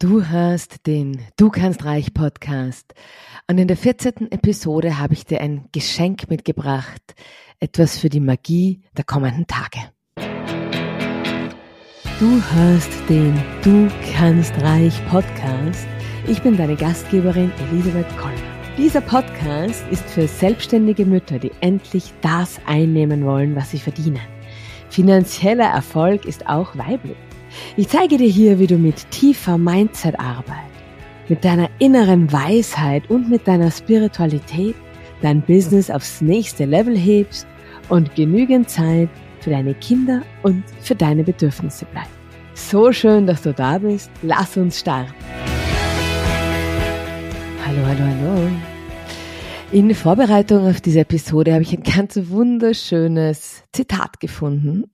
Du hörst den Du kannst reich Podcast und in der 14. Episode habe ich dir ein Geschenk mitgebracht, etwas für die Magie der kommenden Tage. Du hörst den Du kannst reich Podcast. Ich bin deine Gastgeberin Elisabeth Koller. Dieser Podcast ist für selbstständige Mütter, die endlich das einnehmen wollen, was sie verdienen. Finanzieller Erfolg ist auch weiblich. Ich zeige dir hier, wie du mit tiefer Mindset-Arbeit, mit deiner inneren Weisheit und mit deiner Spiritualität dein Business aufs nächste Level hebst und genügend Zeit für deine Kinder und für deine Bedürfnisse bleibt. So schön, dass du da bist. Lass uns starten. Hallo, hallo, hallo. In Vorbereitung auf diese Episode habe ich ein ganz wunderschönes Zitat gefunden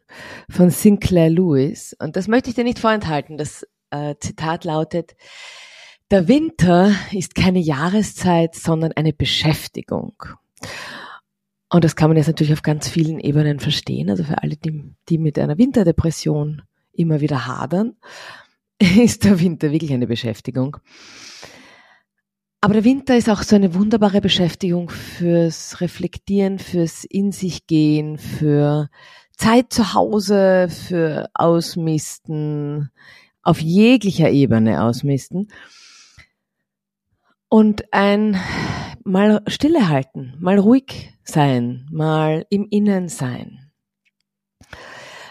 von Sinclair Lewis. Und das möchte ich dir nicht vorenthalten. Das äh, Zitat lautet, der Winter ist keine Jahreszeit, sondern eine Beschäftigung. Und das kann man jetzt natürlich auf ganz vielen Ebenen verstehen. Also für alle, die, die mit einer Winterdepression immer wieder hadern, ist der Winter wirklich eine Beschäftigung. Aber der Winter ist auch so eine wunderbare Beschäftigung fürs Reflektieren, fürs In sich gehen, für Zeit zu Hause, für Ausmisten, auf jeglicher Ebene ausmisten. Und ein mal Stille halten, mal ruhig sein, mal im Innen sein.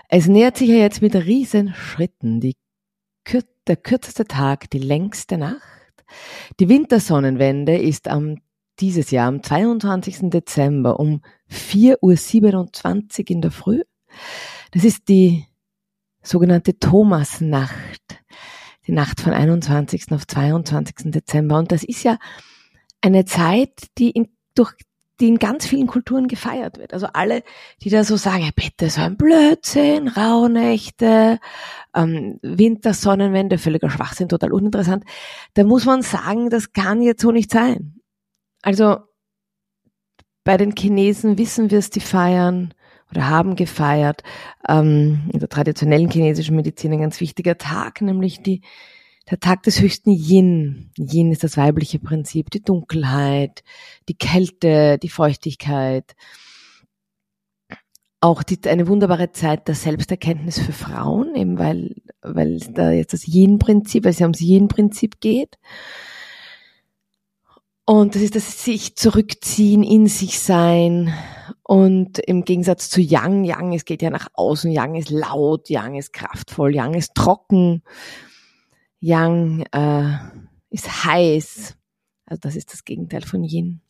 Es nähert sich ja jetzt mit riesen Schritten die, der kürzeste Tag, die längste Nacht. Die Wintersonnenwende ist am dieses Jahr am 22. Dezember um 4.27 Uhr in der Früh. Das ist die sogenannte Thomasnacht, die Nacht von 21. auf 22. Dezember. Und das ist ja eine Zeit, die in, durch die in ganz vielen Kulturen gefeiert wird. Also alle, die da so sagen, bitte, so ein Blödsinn, Rauhnächte, ähm, Wintersonnenwende, völliger Schwachsinn, total uninteressant. Da muss man sagen, das kann jetzt so nicht sein. Also bei den Chinesen wissen wir es, die feiern oder haben gefeiert. Ähm, in der traditionellen chinesischen Medizin ein ganz wichtiger Tag, nämlich die der Tag des höchsten Yin. Yin ist das weibliche Prinzip, die Dunkelheit, die Kälte, die Feuchtigkeit. Auch die, eine wunderbare Zeit der Selbsterkenntnis für Frauen, eben weil, weil da jetzt das Yin-Prinzip, weil es ja ums Yin-Prinzip geht. Und das ist das sich zurückziehen, in sich sein. Und im Gegensatz zu Yang, Yang, es geht ja nach außen, Yang ist laut, Yang ist kraftvoll, Yang ist trocken. Yang äh, ist heiß. Also das ist das Gegenteil von Yin.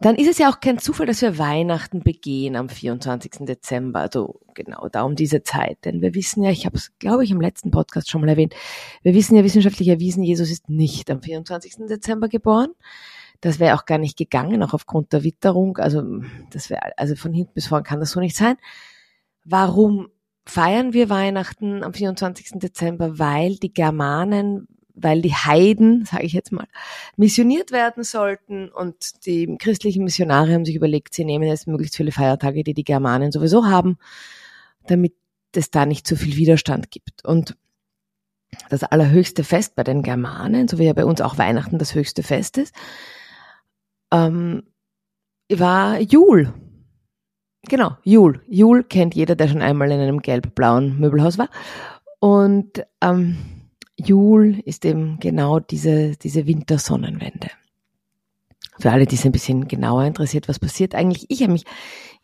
Dann ist es ja auch kein Zufall, dass wir Weihnachten begehen am 24. Dezember, also genau da um diese Zeit. Denn wir wissen ja, ich habe es, glaube ich, im letzten Podcast schon mal erwähnt, wir wissen ja wissenschaftlich erwiesen, Jesus ist nicht am 24. Dezember geboren. Das wäre auch gar nicht gegangen, auch aufgrund der Witterung. Also das wäre, also von hinten bis vorn kann das so nicht sein. Warum feiern wir Weihnachten am 24. Dezember, weil die Germanen, weil die Heiden, sage ich jetzt mal, missioniert werden sollten und die christlichen Missionare haben sich überlegt, sie nehmen jetzt möglichst viele Feiertage, die die Germanen sowieso haben, damit es da nicht so viel Widerstand gibt. Und das allerhöchste Fest bei den Germanen, so wie ja bei uns auch Weihnachten das höchste Fest ist, ähm, war Jul. Genau, Jul. Jul kennt jeder, der schon einmal in einem gelb-blauen Möbelhaus war. Und ähm, Jul ist eben genau diese, diese Wintersonnenwende. Für alle, die es ein bisschen genauer interessiert, was passiert eigentlich. Ich habe mich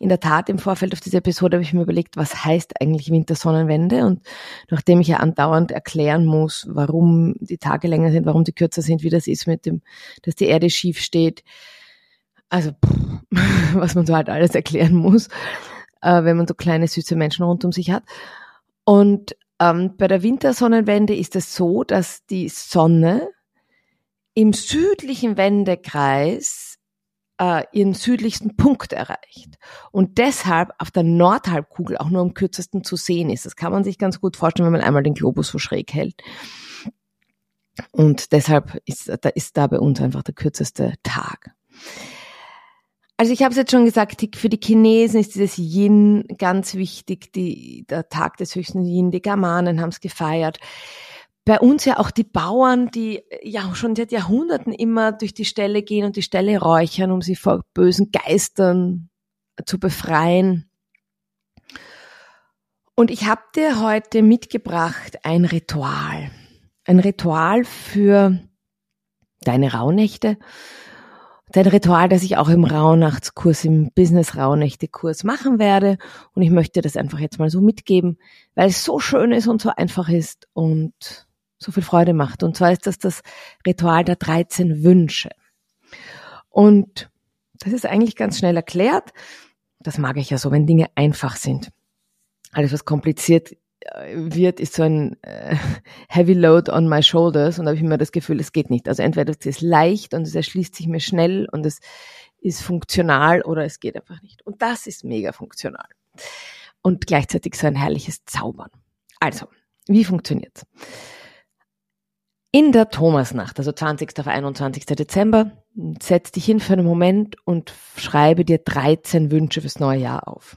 in der Tat im Vorfeld auf diese Episode habe ich mir überlegt, was heißt eigentlich Wintersonnenwende? Und nachdem ich ja andauernd erklären muss, warum die Tage länger sind, warum die kürzer sind, wie das ist mit dem, dass die Erde schief steht, also pff, was man so halt alles erklären muss, äh, wenn man so kleine süße Menschen rund um sich hat. Und ähm, bei der Wintersonnenwende ist es so, dass die Sonne im südlichen Wendekreis äh, ihren südlichsten Punkt erreicht und deshalb auf der Nordhalbkugel auch nur am kürzesten zu sehen ist. Das kann man sich ganz gut vorstellen, wenn man einmal den Globus so schräg hält. Und deshalb ist, da ist da bei uns einfach der kürzeste Tag. Also ich habe es jetzt schon gesagt, für die Chinesen ist dieses Yin ganz wichtig, die, der Tag des höchsten Yin, die Germanen haben es gefeiert. bei uns ja auch die Bauern, die ja schon seit Jahrhunderten immer durch die Ställe gehen und die Ställe räuchern, um sie vor bösen Geistern zu befreien. Und ich habe dir heute mitgebracht ein Ritual. Ein Ritual für deine Rauhnächte. Dein Ritual, das ich auch im Rauhnachtskurs, im Business Rauhnächte-Kurs machen werde. Und ich möchte das einfach jetzt mal so mitgeben, weil es so schön ist und so einfach ist und so viel Freude macht. Und zwar ist das das Ritual der 13 Wünsche. Und das ist eigentlich ganz schnell erklärt. Das mag ich ja so, wenn Dinge einfach sind. Alles, was kompliziert wird, ist so ein äh, Heavy Load on my shoulders und da habe ich immer das Gefühl, es geht nicht. Also entweder es ist leicht und es erschließt sich mir schnell und es ist funktional oder es geht einfach nicht. Und das ist mega funktional. Und gleichzeitig so ein herrliches Zaubern. Also, wie funktioniert's? In der Thomasnacht, also 20. auf 21. Dezember, setz dich hin für einen Moment und schreibe dir 13 Wünsche fürs neue Jahr auf.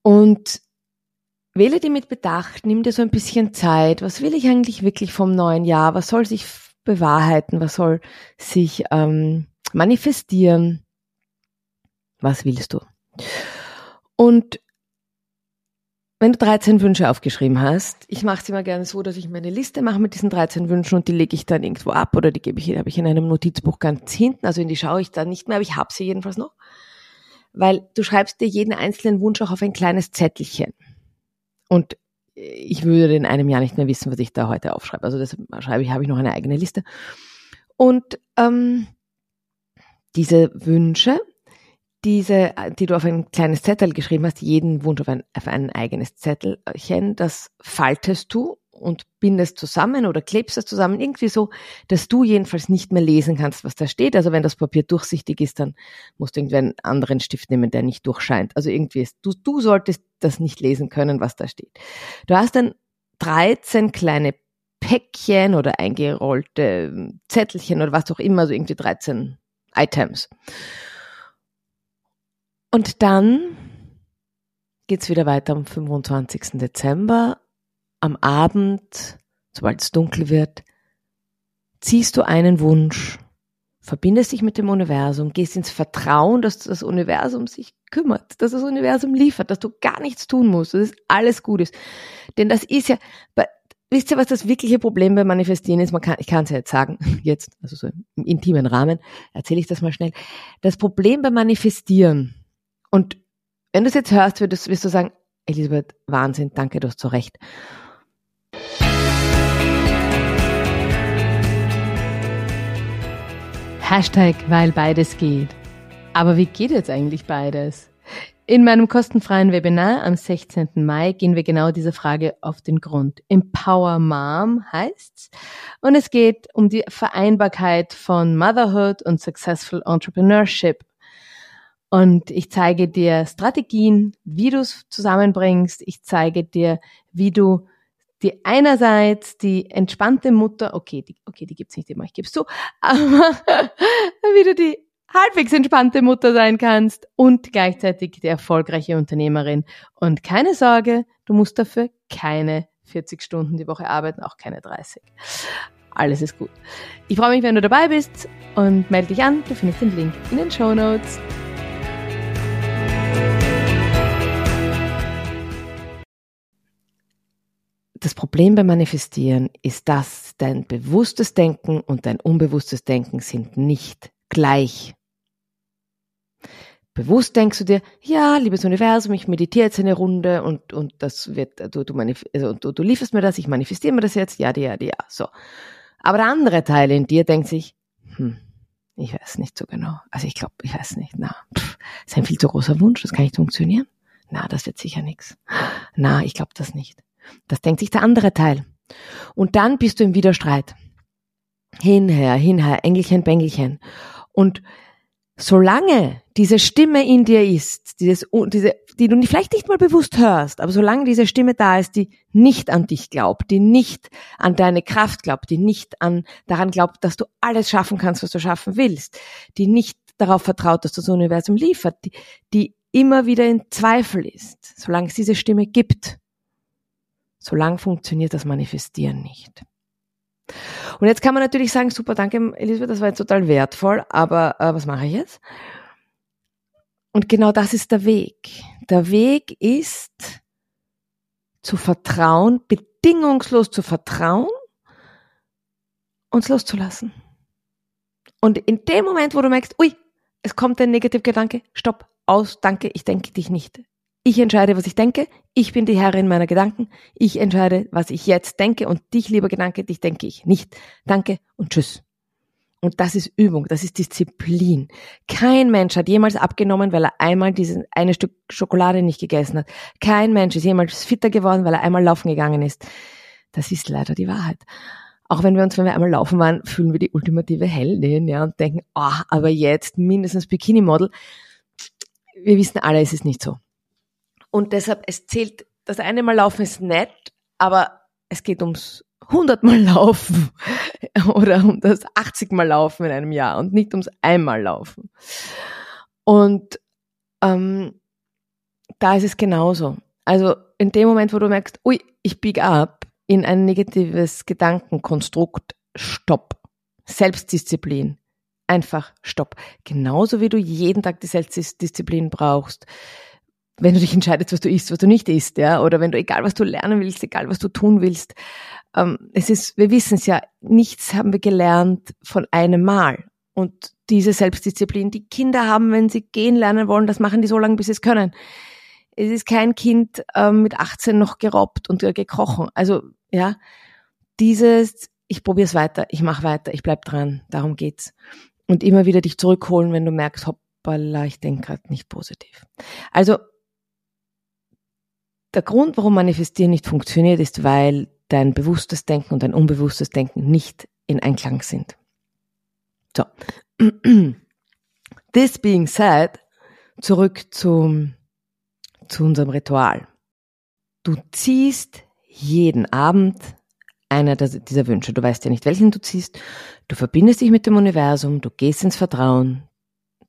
Und wähle die mit Bedacht, nimm dir so ein bisschen Zeit. Was will ich eigentlich wirklich vom neuen Jahr? Was soll sich bewahrheiten? Was soll sich ähm, manifestieren? Was willst du? Und wenn du 13 Wünsche aufgeschrieben hast, ich mache es immer gerne so, dass ich meine Liste mache mit diesen 13 Wünschen und die lege ich dann irgendwo ab oder die gebe ich, habe ich in einem Notizbuch ganz hinten, also in die schaue ich dann nicht mehr, aber ich habe sie jedenfalls noch. Weil du schreibst dir jeden einzelnen Wunsch auch auf ein kleines Zettelchen. Und ich würde in einem Jahr nicht mehr wissen, was ich da heute aufschreibe. Also das schreibe ich, habe ich noch eine eigene Liste. Und ähm, diese Wünsche, diese, die du auf ein kleines Zettel geschrieben hast, jeden Wunsch auf ein, auf ein eigenes Zettelchen, das faltest du und bindest zusammen oder klebst es zusammen, irgendwie so, dass du jedenfalls nicht mehr lesen kannst, was da steht. Also wenn das Papier durchsichtig ist, dann musst du irgendwie einen anderen Stift nehmen, der nicht durchscheint. Also irgendwie ist, du, du solltest das nicht lesen können, was da steht. Du hast dann 13 kleine Päckchen oder eingerollte Zettelchen oder was auch immer, also irgendwie 13 Items. Und dann geht's wieder weiter am 25. Dezember. Am Abend, sobald es dunkel wird, ziehst du einen Wunsch, verbindest dich mit dem Universum, gehst ins Vertrauen, dass das Universum sich kümmert, dass das Universum liefert, dass du gar nichts tun musst, dass es alles gut ist. Denn das ist ja, wisst ihr, was das wirkliche Problem beim Manifestieren ist? Man kann, ich kann es ja jetzt sagen, jetzt, also so im intimen Rahmen, erzähle ich das mal schnell. Das Problem beim Manifestieren und wenn du es jetzt hörst, würdest, wirst du sagen, Elisabeth, Wahnsinn, danke, du hast so recht. Hashtag, weil beides geht. Aber wie geht jetzt eigentlich beides? In meinem kostenfreien Webinar am 16. Mai gehen wir genau dieser Frage auf den Grund. Empower Mom heißt's. Und es geht um die Vereinbarkeit von Motherhood und Successful Entrepreneurship. Und ich zeige dir Strategien, wie du es zusammenbringst. Ich zeige dir, wie du die einerseits die entspannte Mutter, okay, die, okay, die gibt's nicht immer, ich gebe zu, aber wie du die halbwegs entspannte Mutter sein kannst und gleichzeitig die erfolgreiche Unternehmerin. Und keine Sorge, du musst dafür keine 40 Stunden die Woche arbeiten, auch keine 30. Alles ist gut. Ich freue mich, wenn du dabei bist und melde dich an. Du findest den Link in den Show Notes. Das Problem beim Manifestieren ist, dass dein bewusstes Denken und dein unbewusstes Denken sind nicht gleich. Bewusst denkst du dir, ja, liebes Universum, ich meditiere jetzt eine Runde und, und das wird, du, du, also, du, du lieferst mir das, ich manifestiere mir das jetzt, ja, ja, ja, so. Aber der andere Teil in dir denkt sich, hm, ich weiß nicht so genau. Also ich glaube, ich weiß nicht, na, pff, ist ein viel zu großer Wunsch, das kann nicht funktionieren. Na, das wird sicher nichts. Na, ich glaube das nicht. Das denkt sich der andere Teil. Und dann bist du im Widerstreit. Hinher, hinher, Engelchen, Bengelchen. Und solange diese Stimme in dir ist, dieses, diese, die du vielleicht nicht mal bewusst hörst, aber solange diese Stimme da ist, die nicht an dich glaubt, die nicht an deine Kraft glaubt, die nicht an, daran glaubt, dass du alles schaffen kannst, was du schaffen willst, die nicht darauf vertraut, dass das Universum liefert, die, die immer wieder in Zweifel ist, solange es diese Stimme gibt, Solange funktioniert das Manifestieren nicht. Und jetzt kann man natürlich sagen, super, danke Elisabeth, das war jetzt total wertvoll, aber äh, was mache ich jetzt? Und genau das ist der Weg. Der Weg ist zu vertrauen, bedingungslos zu vertrauen, uns loszulassen. Und in dem Moment, wo du merkst, ui, es kommt ein Negativgedanke, stopp, aus, danke, ich denke dich nicht. Ich entscheide, was ich denke. Ich bin die Herrin meiner Gedanken. Ich entscheide, was ich jetzt denke. Und dich, lieber Gedanke, dich denke ich nicht. Danke und tschüss. Und das ist Übung, das ist Disziplin. Kein Mensch hat jemals abgenommen, weil er einmal dieses eine Stück Schokolade nicht gegessen hat. Kein Mensch ist jemals fitter geworden, weil er einmal laufen gegangen ist. Das ist leider die Wahrheit. Auch wenn wir uns, wenn wir einmal laufen waren, fühlen wir die ultimative Heldin, ja, und denken, oh, aber jetzt mindestens Bikini-Model. Wir wissen alle, es ist nicht so. Und deshalb, es zählt, das eine Mal laufen ist nett, aber es geht ums hundertmal laufen oder um das 80 Mal laufen in einem Jahr und nicht ums einmal laufen. Und ähm, da ist es genauso. Also in dem Moment, wo du merkst, ui, ich bieg ab in ein negatives Gedankenkonstrukt, stopp. Selbstdisziplin. Einfach stopp. Genauso wie du jeden Tag die Selbstdisziplin brauchst, wenn du dich entscheidest, was du isst, was du nicht isst, ja, oder wenn du, egal was du lernen willst, egal was du tun willst, ähm, es ist, wir wissen es ja, nichts haben wir gelernt von einem Mal. Und diese Selbstdisziplin, die Kinder haben, wenn sie gehen lernen wollen, das machen die so lange, bis sie es können. Es ist kein Kind ähm, mit 18 noch gerobbt und äh, gekrochen. Also, ja, dieses, ich probiere es weiter, ich mache weiter, ich bleib dran, darum geht's. Und immer wieder dich zurückholen, wenn du merkst, hoppala, ich denke gerade nicht positiv. Also der Grund, warum Manifestieren nicht funktioniert, ist, weil dein bewusstes Denken und dein unbewusstes Denken nicht in Einklang sind. So. This being said, zurück zum, zu unserem Ritual. Du ziehst jeden Abend einer dieser Wünsche. Du weißt ja nicht, welchen du ziehst. Du verbindest dich mit dem Universum, du gehst ins Vertrauen.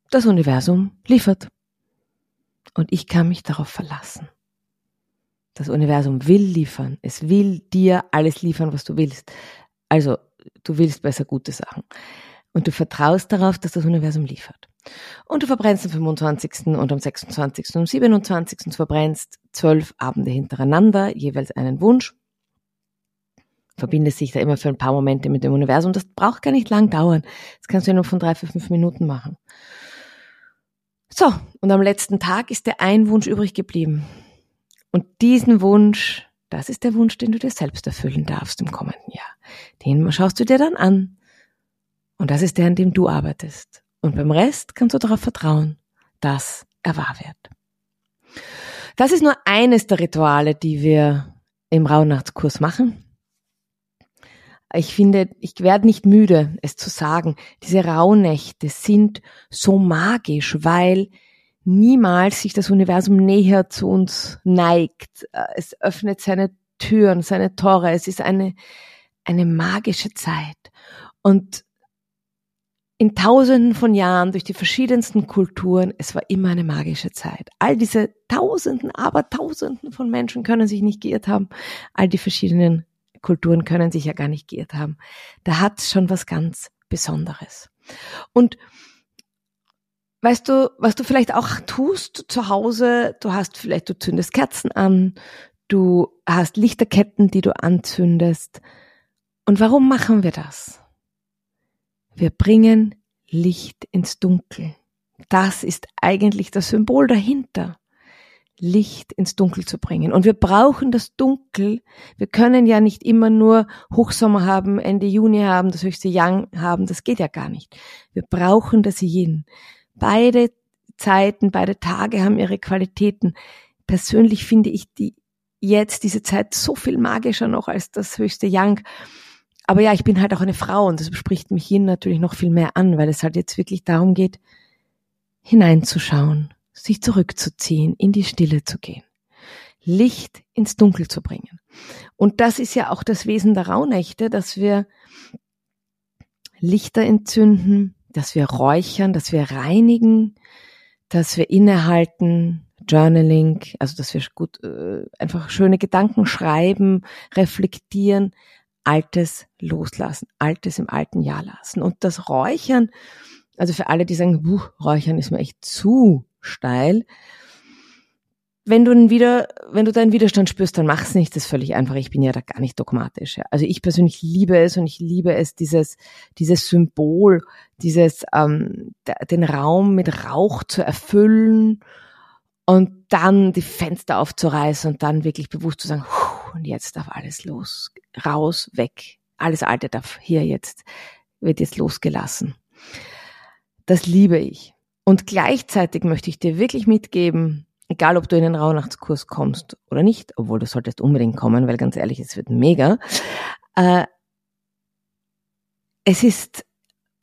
Das Universum liefert. Und ich kann mich darauf verlassen. Das Universum will liefern. Es will dir alles liefern, was du willst. Also, du willst besser gute Sachen. Und du vertraust darauf, dass das Universam liefert. Und du verbrennst am 25. und am 26. und am 27. Du verbrennst zwölf Abende hintereinander, jeweils einen Wunsch. Verbindest dich da immer für ein paar Momente mit dem Universum. Das braucht gar nicht lang dauern. Das kannst du ja nur von drei, vier, fünf Minuten machen. So, und am letzten Tag ist der ein Wunsch übrig geblieben. Und diesen Wunsch, das ist der Wunsch, den du dir selbst erfüllen darfst im kommenden Jahr. Den schaust du dir dann an. Und das ist der, an dem du arbeitest. Und beim Rest kannst du darauf vertrauen, dass er wahr wird. Das ist nur eines der Rituale, die wir im Rauhnachtskurs machen. Ich finde, ich werde nicht müde, es zu sagen. Diese Rauhnächte sind so magisch, weil niemals sich das Universum näher zu uns neigt. Äh, es öffnet seine Türen, seine Tore. Es ist eine, eine magische Zeit. Und in tausenden von Jahren durch die verschiedensten Kulturen, es war immer eine magische Zeit. All diese tausenden, aber tausenden von Menschen können sich nicht geirrt haben. All die verschiedenen Kulturen können sich ja gar nicht geirrt haben. Da hat schon was ganz Besonderes. Und Weißt du, was du vielleicht auch tust zu Hause? Du hast vielleicht, du zündest Kerzen an, du hast Lichterketten, die du anzündest. Und warum machen wir das? Wir bringen Licht ins Dunkel. Das ist eigentlich das Symbol dahinter. Licht ins Dunkel zu bringen. Und wir brauchen das Dunkel. Wir können ja nicht immer nur Hochsommer haben, Ende Juni haben, das höchste Yang haben. Das geht ja gar nicht. Wir brauchen das Yin. Beide Zeiten, beide Tage haben ihre Qualitäten. Persönlich finde ich die jetzt diese Zeit so viel magischer noch als das höchste Yang. Aber ja, ich bin halt auch eine Frau und das spricht mich hin natürlich noch viel mehr an, weil es halt jetzt wirklich darum geht, hineinzuschauen, sich zurückzuziehen, in die Stille zu gehen, Licht ins Dunkel zu bringen. Und das ist ja auch das Wesen der Rauhnächte, dass wir Lichter entzünden, dass wir räuchern, dass wir reinigen, dass wir innehalten, Journaling, also dass wir gut äh, einfach schöne Gedanken schreiben, reflektieren, Altes loslassen, Altes im alten Jahr lassen. Und das Räuchern, also für alle, die sagen, Räuchern ist mir echt zu steil, wenn du wieder, wenn du deinen Widerstand spürst, dann mach's nicht. Das ist völlig einfach. Ich bin ja da gar nicht dogmatisch. Ja. Also ich persönlich liebe es und ich liebe es, dieses, dieses Symbol, dieses, ähm, den Raum mit Rauch zu erfüllen und dann die Fenster aufzureißen und dann wirklich bewusst zu sagen, und jetzt darf alles los, raus, weg. Alles Alte darf hier jetzt, wird jetzt losgelassen. Das liebe ich. Und gleichzeitig möchte ich dir wirklich mitgeben, egal ob du in den Rauhnachtskurs kommst oder nicht, obwohl du solltest unbedingt kommen, weil ganz ehrlich, es wird mega. Äh, es ist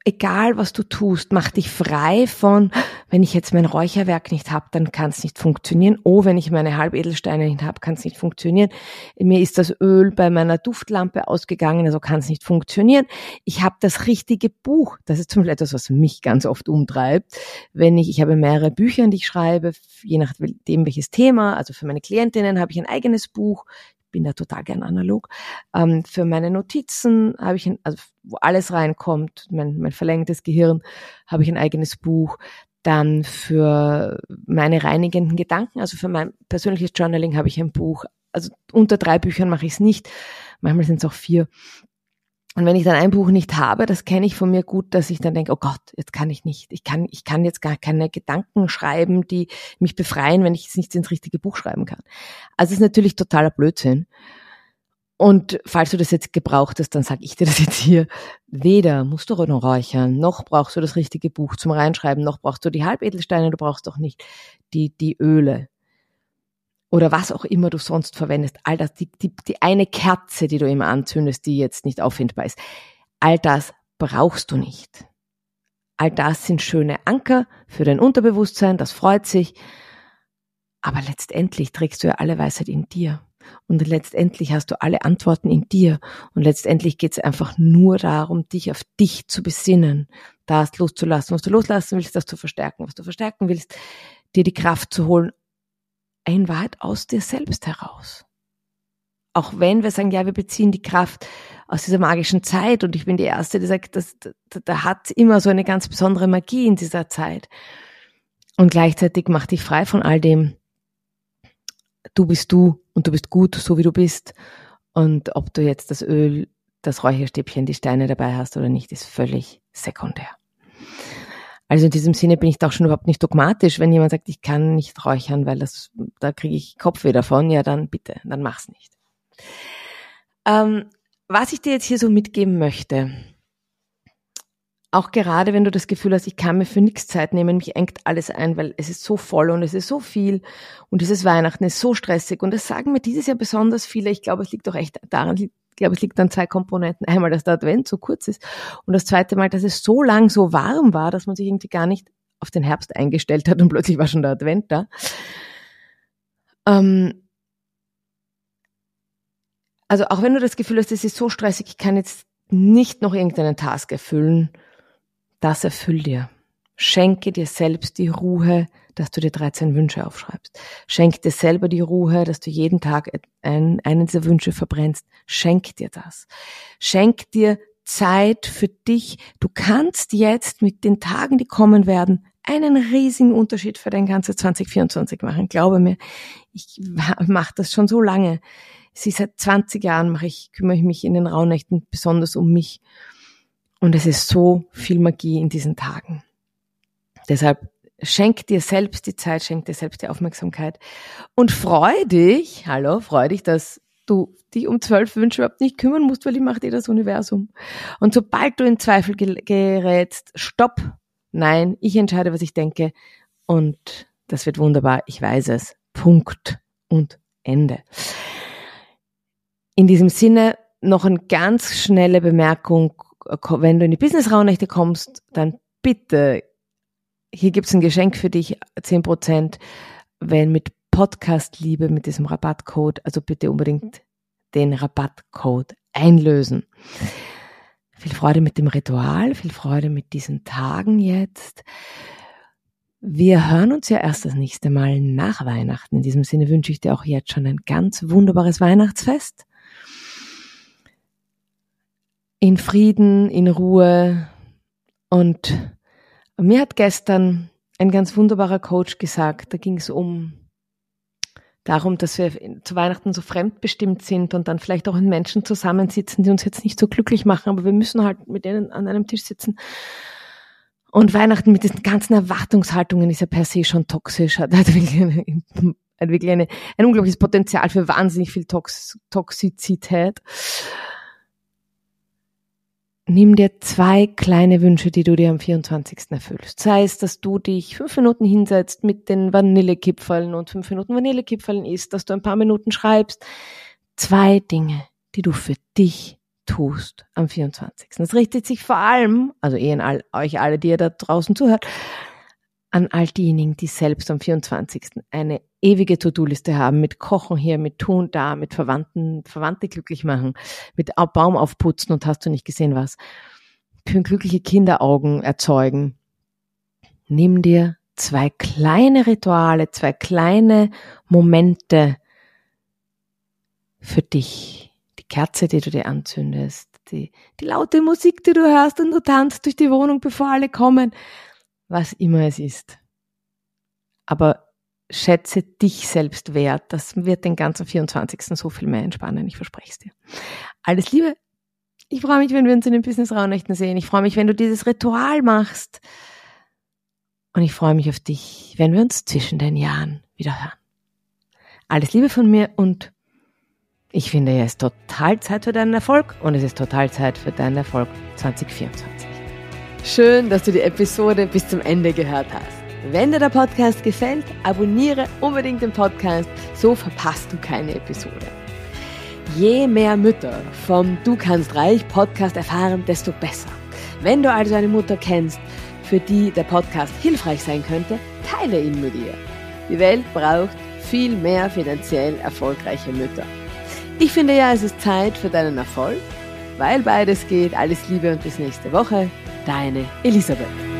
egal was du tust, mach dich frei von, wenn ich jetzt mein Räucherwerk nicht habe, dann kann es nicht funktionieren. Oh, wenn ich meine Halbedelsteine nicht habe, kann es nicht funktionieren. Mir ist das Öl bei meiner Duftlampe ausgegangen, also kann es nicht funktionieren. Ich habe das richtige Buch. Das ist zum Beispiel etwas, was mich ganz oft umtreibt. Wenn ich, ich habe mehrere Bücher, die ich schreibe, je nachdem welches Thema. Also für meine Klientinnen habe ich ein eigenes Buch bin da total gern analog. Ähm, für meine Notizen habe ich, ein, also wo alles reinkommt, mein, mein verlängertes Gehirn, habe ich ein eigenes Buch. Dann für meine reinigenden Gedanken, also für mein persönliches Journaling habe ich ein Buch. Also unter drei Büchern mache ich es nicht. Manchmal sind es auch vier. Und wenn ich dann ein Buch nicht habe, das kenne ich von mir gut, dass ich dann denke, oh Gott, jetzt kann ich nicht. Ich kann, ich kann jetzt gar keine Gedanken schreiben, die mich befreien, wenn ich jetzt nicht ins richtige Buch schreiben kann. Also es ist natürlich totaler Blödsinn. Und falls du das jetzt gebraucht hast, dann sage ich dir das jetzt hier. Weder musst du noch räuchern, noch brauchst du das richtige Buch zum Reinschreiben, noch brauchst du die Halbedelsteine, du brauchst doch nicht die, die Öle oder was auch immer du sonst verwendest, all das, die, die, die eine Kerze, die du immer anzündest, die jetzt nicht auffindbar ist, all das brauchst du nicht. All das sind schöne Anker für dein Unterbewusstsein, das freut sich. Aber letztendlich trägst du ja alle Weisheit in dir. Und letztendlich hast du alle Antworten in dir. Und letztendlich geht es einfach nur darum, dich auf dich zu besinnen, das loszulassen, was du loslassen willst, das zu verstärken, was du verstärken willst, dir die Kraft zu holen in Wahrheit aus dir selbst heraus. Auch wenn wir sagen, ja, wir beziehen die Kraft aus dieser magischen Zeit und ich bin die Erste, die sagt, das, da, da hat immer so eine ganz besondere Magie in dieser Zeit. Und gleichzeitig mach dich frei von all dem. Du bist du und du bist gut, so wie du bist. Und ob du jetzt das Öl, das Räucherstäbchen, die Steine dabei hast oder nicht, ist völlig sekundär. Also in diesem Sinne bin ich doch schon überhaupt nicht dogmatisch. Wenn jemand sagt, ich kann nicht räuchern, weil das, da kriege ich Kopfweh davon, ja dann bitte, dann mach's nicht. Ähm, was ich dir jetzt hier so mitgeben möchte, auch gerade wenn du das Gefühl hast, ich kann mir für nichts Zeit nehmen, mich engt alles ein, weil es ist so voll und es ist so viel und dieses Weihnachten ist so stressig und das sagen mir dieses Jahr besonders viele. Ich glaube, es liegt doch echt daran, ich glaube, es liegt an zwei Komponenten. Einmal, dass der Advent so kurz ist und das zweite Mal, dass es so lang so warm war, dass man sich irgendwie gar nicht auf den Herbst eingestellt hat und plötzlich war schon der Advent da. Ähm also auch wenn du das Gefühl hast, es ist so stressig, ich kann jetzt nicht noch irgendeinen Task erfüllen, das erfüll dir. Schenke dir selbst die Ruhe, dass du dir 13 Wünsche aufschreibst. Schenk dir selber die Ruhe, dass du jeden Tag einen, einen dieser Wünsche verbrennst. Schenk dir das. Schenk dir Zeit für dich. Du kannst jetzt mit den Tagen, die kommen werden, einen riesigen Unterschied für dein ganzes 2024 machen. Glaube mir, ich mache das schon so lange. Sie seit 20 Jahren mache ich, kümmere ich mich in den Rauhnächten besonders um mich. Und es ist so viel Magie in diesen Tagen. Deshalb schenk dir selbst die Zeit, schenk dir selbst die Aufmerksamkeit und freu dich, hallo, freu dich, dass du dich um zwölf Wünsche überhaupt nicht kümmern musst, weil ich mache dir das Universum. Und sobald du in Zweifel gerätst, stopp, nein, ich entscheide, was ich denke und das wird wunderbar, ich weiß es. Punkt und Ende. In diesem Sinne noch eine ganz schnelle Bemerkung, wenn du in die Business-Raunächte kommst, dann bitte hier gibt's ein Geschenk für dich, zehn Prozent, wenn mit Podcast Liebe mit diesem Rabattcode, also bitte unbedingt den Rabattcode einlösen. Viel Freude mit dem Ritual, viel Freude mit diesen Tagen jetzt. Wir hören uns ja erst das nächste Mal nach Weihnachten. In diesem Sinne wünsche ich dir auch jetzt schon ein ganz wunderbares Weihnachtsfest. In Frieden, in Ruhe. Und mir hat gestern ein ganz wunderbarer Coach gesagt, da ging es um darum, dass wir zu Weihnachten so fremdbestimmt sind und dann vielleicht auch mit Menschen zusammensitzen, die uns jetzt nicht so glücklich machen, aber wir müssen halt mit denen an einem Tisch sitzen und Weihnachten mit diesen ganzen Erwartungshaltungen ist ja per se schon toxisch, hat wirklich, eine, hat wirklich eine, ein unglaubliches Potenzial für wahnsinnig viel Tox Toxizität. Nimm dir zwei kleine Wünsche, die du dir am 24. erfüllst. Sei es, dass du dich fünf Minuten hinsetzt mit den Vanillekipferln und fünf Minuten Vanillekipferln isst, dass du ein paar Minuten schreibst. Zwei Dinge, die du für dich tust am 24. Das richtet sich vor allem, also ihr all, euch alle, die ihr da draußen zuhört, an all diejenigen, die selbst am 24. eine ewige To-Do-Liste haben, mit Kochen hier, mit Tun da, mit Verwandten, Verwandte glücklich machen, mit Baum aufputzen und hast du nicht gesehen was. Können glückliche Kinderaugen erzeugen. Nimm dir zwei kleine Rituale, zwei kleine Momente für dich, Kerze, die du dir anzündest, die, die laute Musik, die du hörst und du tanzt durch die Wohnung, bevor alle kommen, was immer es ist. Aber schätze dich selbst wert. Das wird den ganzen 24. so viel mehr entspannen, ich verspreche es dir. Alles Liebe. Ich freue mich, wenn wir uns in den Business Raunächten sehen. Ich freue mich, wenn du dieses Ritual machst. Und ich freue mich auf dich, wenn wir uns zwischen den Jahren wieder hören. Alles Liebe von mir und ich finde, es ist total Zeit für deinen Erfolg und es ist total Zeit für deinen Erfolg 2024. Schön, dass du die Episode bis zum Ende gehört hast. Wenn dir der Podcast gefällt, abonniere unbedingt den Podcast, so verpasst du keine Episode. Je mehr Mütter vom Du kannst reich Podcast erfahren, desto besser. Wenn du also eine Mutter kennst, für die der Podcast hilfreich sein könnte, teile ihn mit ihr. Die Welt braucht viel mehr finanziell erfolgreiche Mütter. Ich finde ja, es ist Zeit für deinen Erfolg, weil beides geht. Alles Liebe und bis nächste Woche. Deine Elisabeth.